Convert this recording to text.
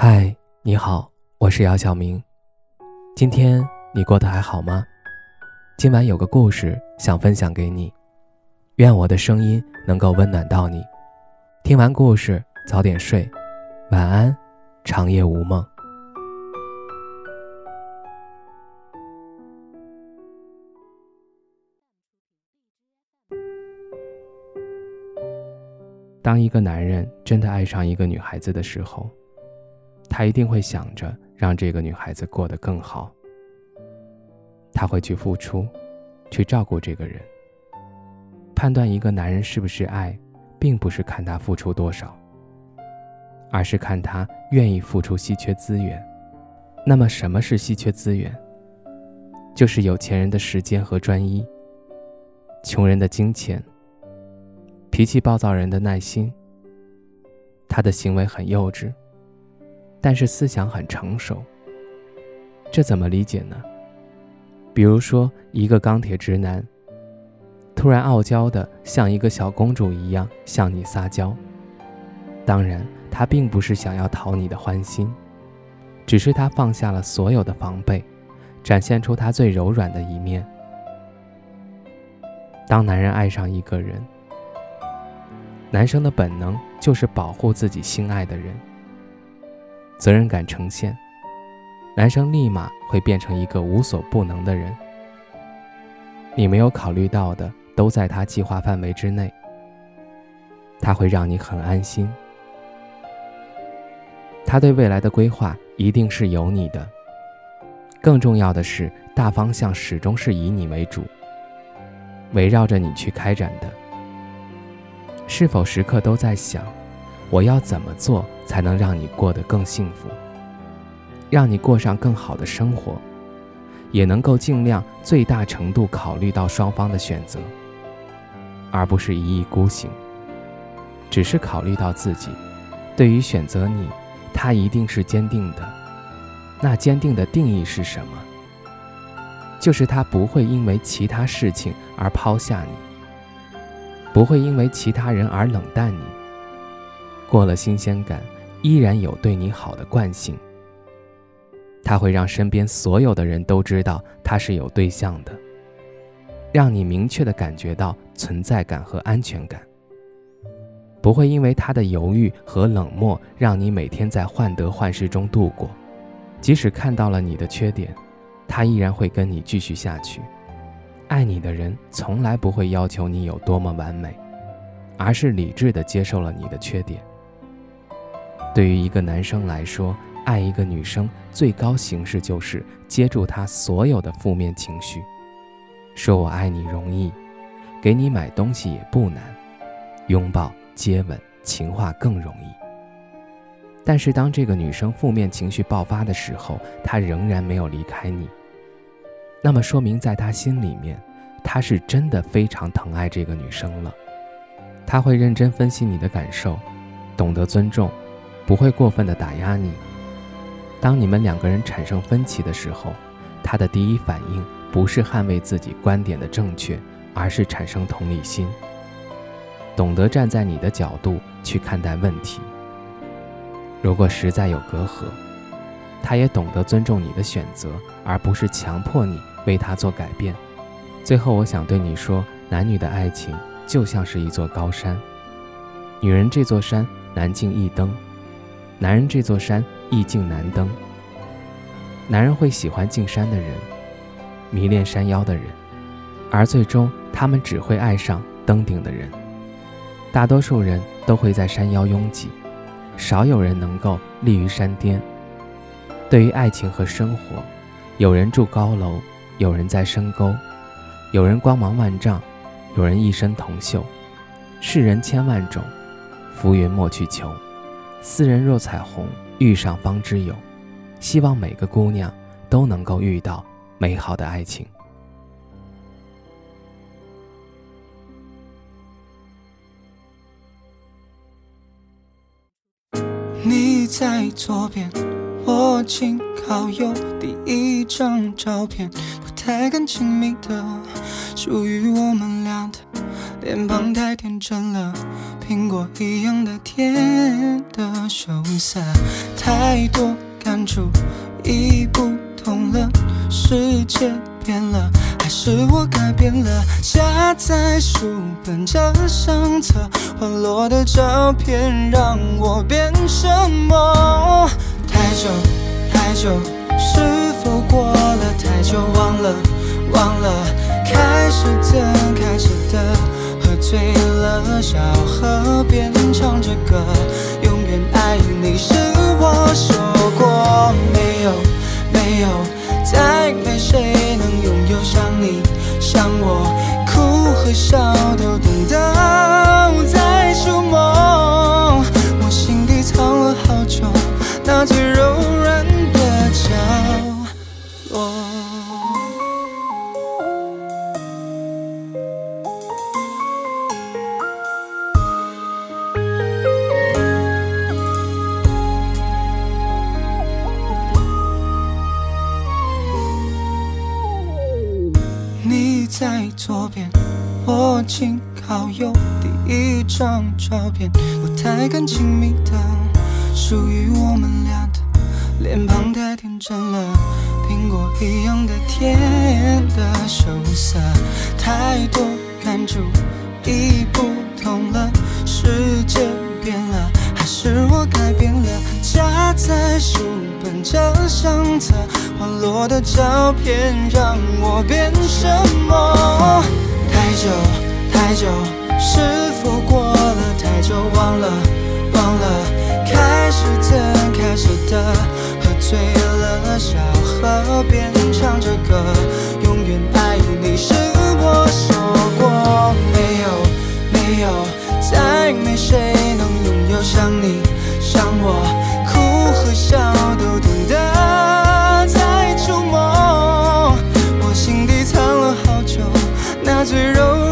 嗨，你好，我是姚晓明。今天你过得还好吗？今晚有个故事想分享给你，愿我的声音能够温暖到你。听完故事早点睡，晚安，长夜无梦。当一个男人真的爱上一个女孩子的时候，他一定会想着让这个女孩子过得更好。他会去付出，去照顾这个人。判断一个男人是不是爱，并不是看他付出多少，而是看他愿意付出稀缺资源。那么，什么是稀缺资源？就是有钱人的时间和专一，穷人的金钱，脾气暴躁人的耐心。他的行为很幼稚。但是思想很成熟，这怎么理解呢？比如说，一个钢铁直男，突然傲娇的像一个小公主一样向你撒娇。当然，他并不是想要讨你的欢心，只是他放下了所有的防备，展现出他最柔软的一面。当男人爱上一个人，男生的本能就是保护自己心爱的人。责任感呈现，男生立马会变成一个无所不能的人。你没有考虑到的都在他计划范围之内，他会让你很安心。他对未来的规划一定是有你的。更重要的是，大方向始终是以你为主，围绕着你去开展的。是否时刻都在想？我要怎么做才能让你过得更幸福，让你过上更好的生活，也能够尽量最大程度考虑到双方的选择，而不是一意孤行，只是考虑到自己。对于选择你，他一定是坚定的。那坚定的定义是什么？就是他不会因为其他事情而抛下你，不会因为其他人而冷淡你。过了新鲜感，依然有对你好的惯性。他会让身边所有的人都知道他是有对象的，让你明确的感觉到存在感和安全感。不会因为他的犹豫和冷漠，让你每天在患得患失中度过。即使看到了你的缺点，他依然会跟你继续下去。爱你的人从来不会要求你有多么完美，而是理智的接受了你的缺点。对于一个男生来说，爱一个女生最高形式就是接住她所有的负面情绪，说我爱你容易，给你买东西也不难，拥抱、接吻、情话更容易。但是当这个女生负面情绪爆发的时候，她仍然没有离开你，那么说明在她心里面，她是真的非常疼爱这个女生了。他会认真分析你的感受，懂得尊重。不会过分的打压你。当你们两个人产生分歧的时候，他的第一反应不是捍卫自己观点的正确，而是产生同理心，懂得站在你的角度去看待问题。如果实在有隔阂，他也懂得尊重你的选择，而不是强迫你为他做改变。最后，我想对你说，男女的爱情就像是一座高山，女人这座山难进一登。男人这座山易境难登。男人会喜欢进山的人，迷恋山腰的人，而最终他们只会爱上登顶的人。大多数人都会在山腰拥挤，少有人能够立于山巅。对于爱情和生活，有人住高楼，有人在深沟，有人光芒万丈，有人一身铜锈。世人千万种，浮云莫去求。斯人若彩虹，遇上方知有。希望每个姑娘都能够遇到美好的爱情。你在左边，我紧靠右。第一张照片，不太敢亲密的，属于我们俩的。脸庞太天真了，苹果一样的甜的羞涩，太多感触已不同了，世界变了，还是我改变了？夹在书本这相册，滑落的照片让我变什么？太久太久，是否过了太久？忘了忘了，开始的开始的。醉了，小河边唱着歌，永远爱你是我说过，没有没有，再没谁能拥有像你像我，哭和笑。我紧靠右。第一张照片，不太敢亲密的，属于我们俩的。脸庞太天真了，苹果一样的甜的羞涩，太多感触已不同了，世界变了，还是我改变了？夹在书本这相册。滑落的照片让我变什么？太久太久，是否过了太久？忘了忘了，开始怎开始的，喝醉了，小河边唱着歌，永远爱你是我说过，没有没有，再没谁能拥有像你像我，哭和笑都懂得。再触摸，我心底藏了好久那最柔。